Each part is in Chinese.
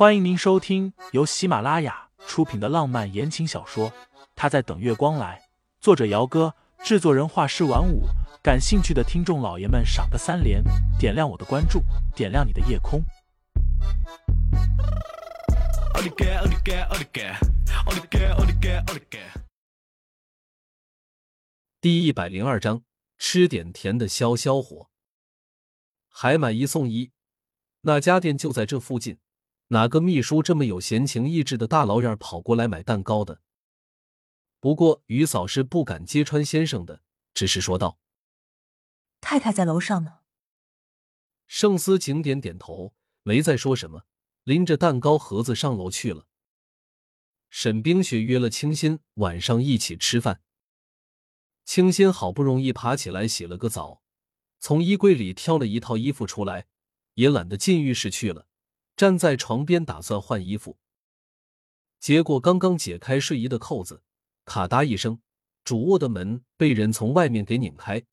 欢迎您收听由喜马拉雅出品的浪漫言情小说《他在等月光来》，作者：姚哥，制作人：画师晚舞。感兴趣的听众老爷们，赏个三连，点亮我的关注，点亮你的夜空。第一百零二章，吃点甜的消消火，还买一送一。那家店就在这附近。哪个秘书这么有闲情逸致的大老远跑过来买蛋糕的？不过于嫂是不敢揭穿先生的，只是说道：“太太在楼上呢。”盛思景点点头，没再说什么，拎着蛋糕盒子上楼去了。沈冰雪约了清新晚上一起吃饭。清新好不容易爬起来洗了个澡，从衣柜里挑了一套衣服出来，也懒得进浴室去了。站在床边打算换衣服，结果刚刚解开睡衣的扣子，咔嗒一声，主卧的门被人从外面给拧开。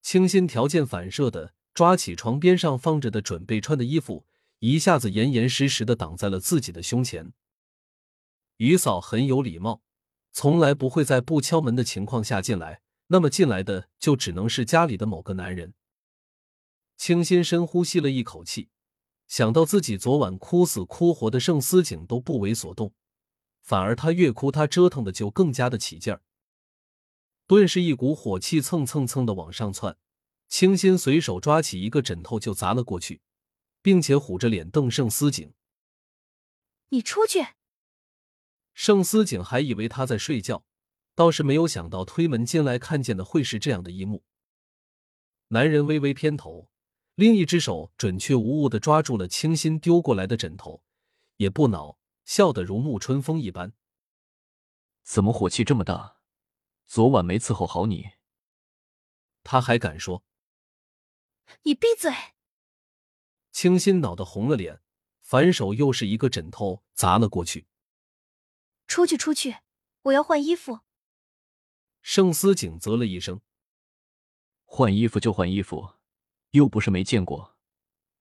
清新条件反射的抓起床边上放着的准备穿的衣服，一下子严严实实的挡在了自己的胸前。于嫂很有礼貌，从来不会在不敲门的情况下进来，那么进来的就只能是家里的某个男人。清新深呼吸了一口气。想到自己昨晚哭死哭活的盛思景都不为所动，反而他越哭，他折腾的就更加的起劲儿。顿时一股火气蹭蹭蹭的往上窜，清新随手抓起一个枕头就砸了过去，并且虎着脸瞪盛思景：“你出去！”盛思景还以为他在睡觉，倒是没有想到推门进来看见的会是这样的一幕。男人微微偏头。另一只手准确无误的抓住了清新丢过来的枕头，也不恼，笑得如沐春风一般。怎么火气这么大？昨晚没伺候好你。他还敢说？你闭嘴！清新恼得红了脸，反手又是一个枕头砸了过去。出去，出去！我要换衣服。盛思景啧了一声：“换衣服就换衣服。”又不是没见过，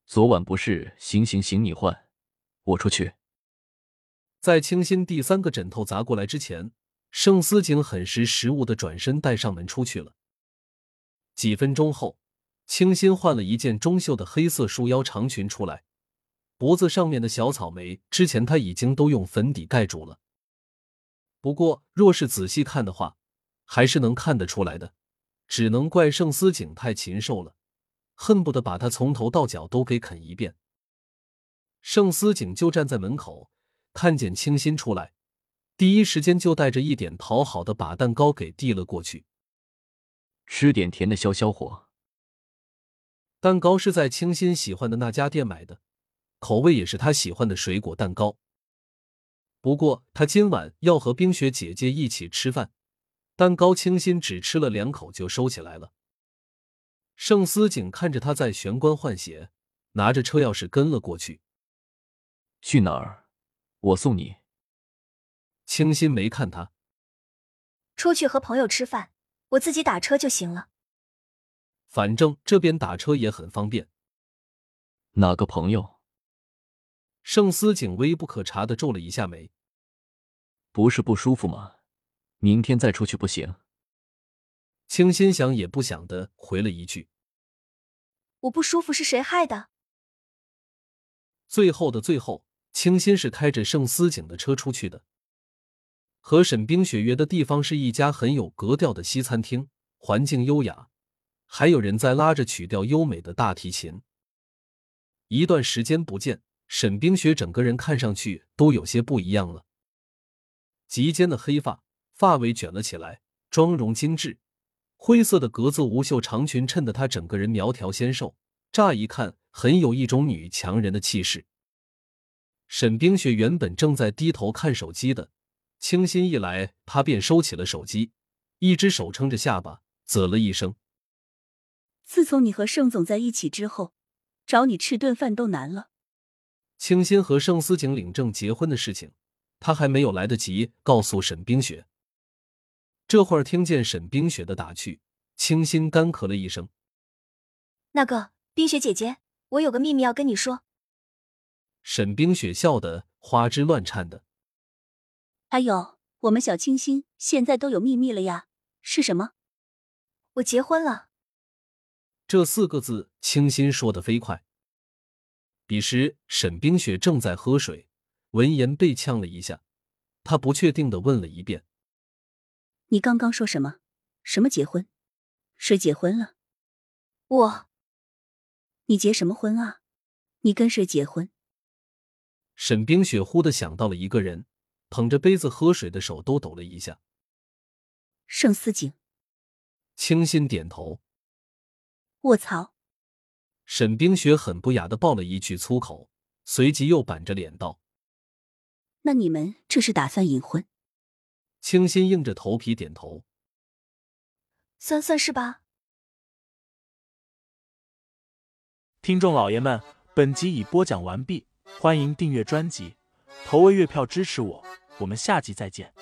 昨晚不是行行行，你换，我出去。在清新第三个枕头砸过来之前，盛思景很识时务的转身带上门出去了。几分钟后，清新换了一件中袖的黑色束腰长裙出来，脖子上面的小草莓之前他已经都用粉底盖住了。不过若是仔细看的话，还是能看得出来的，只能怪盛思景太禽兽了。恨不得把他从头到脚都给啃一遍。盛思景就站在门口，看见清新出来，第一时间就带着一点讨好的把蛋糕给递了过去。吃点甜的消消火。蛋糕是在清新喜欢的那家店买的，口味也是他喜欢的水果蛋糕。不过他今晚要和冰雪姐姐一起吃饭，蛋糕清新只吃了两口就收起来了。盛思景看着他在玄关换鞋，拿着车钥匙跟了过去。去哪儿？我送你。清新没看他。出去和朋友吃饭，我自己打车就行了。反正这边打车也很方便。哪个朋友？盛思景微不可察的皱了一下眉。不是不舒服吗？明天再出去不行？清新想也不想的回了一句：“我不舒服是谁害的？”最后的最后，清新是开着盛思景的车出去的。和沈冰雪约的地方是一家很有格调的西餐厅，环境优雅，还有人在拉着曲调优美的大提琴。一段时间不见，沈冰雪整个人看上去都有些不一样了。及肩的黑发，发尾卷了起来，妆容精致。灰色的格子无袖长裙衬得她整个人苗条纤瘦，乍一看很有一种女强人的气势。沈冰雪原本正在低头看手机的，清新一来，她便收起了手机，一只手撑着下巴，啧了一声：“自从你和盛总在一起之后，找你吃顿饭都难了。”清新和盛思景领证结婚的事情，他还没有来得及告诉沈冰雪。这会儿听见沈冰雪的打趣，清新干咳了一声。那个冰雪姐姐，我有个秘密要跟你说。沈冰雪笑得花枝乱颤的。哎呦，我们小清新现在都有秘密了呀？是什么？我结婚了。这四个字，清新说的飞快。彼时，沈冰雪正在喝水，闻言被呛了一下，她不确定的问了一遍：“你刚刚说什么？什么结婚？谁结婚了？我。你结什么婚啊？你跟谁结婚？”沈冰雪忽的想到了一个人，捧着杯子喝水的手都抖了一下。盛思景。清新点头。卧槽！沈冰雪很不雅的爆了一句粗口，随即又板着脸道：“那你们这是打算隐婚？”清新硬着头皮点头：“算算是吧。”听众老爷们，本集已播讲完毕。欢迎订阅专辑，投喂月票支持我，我们下集再见。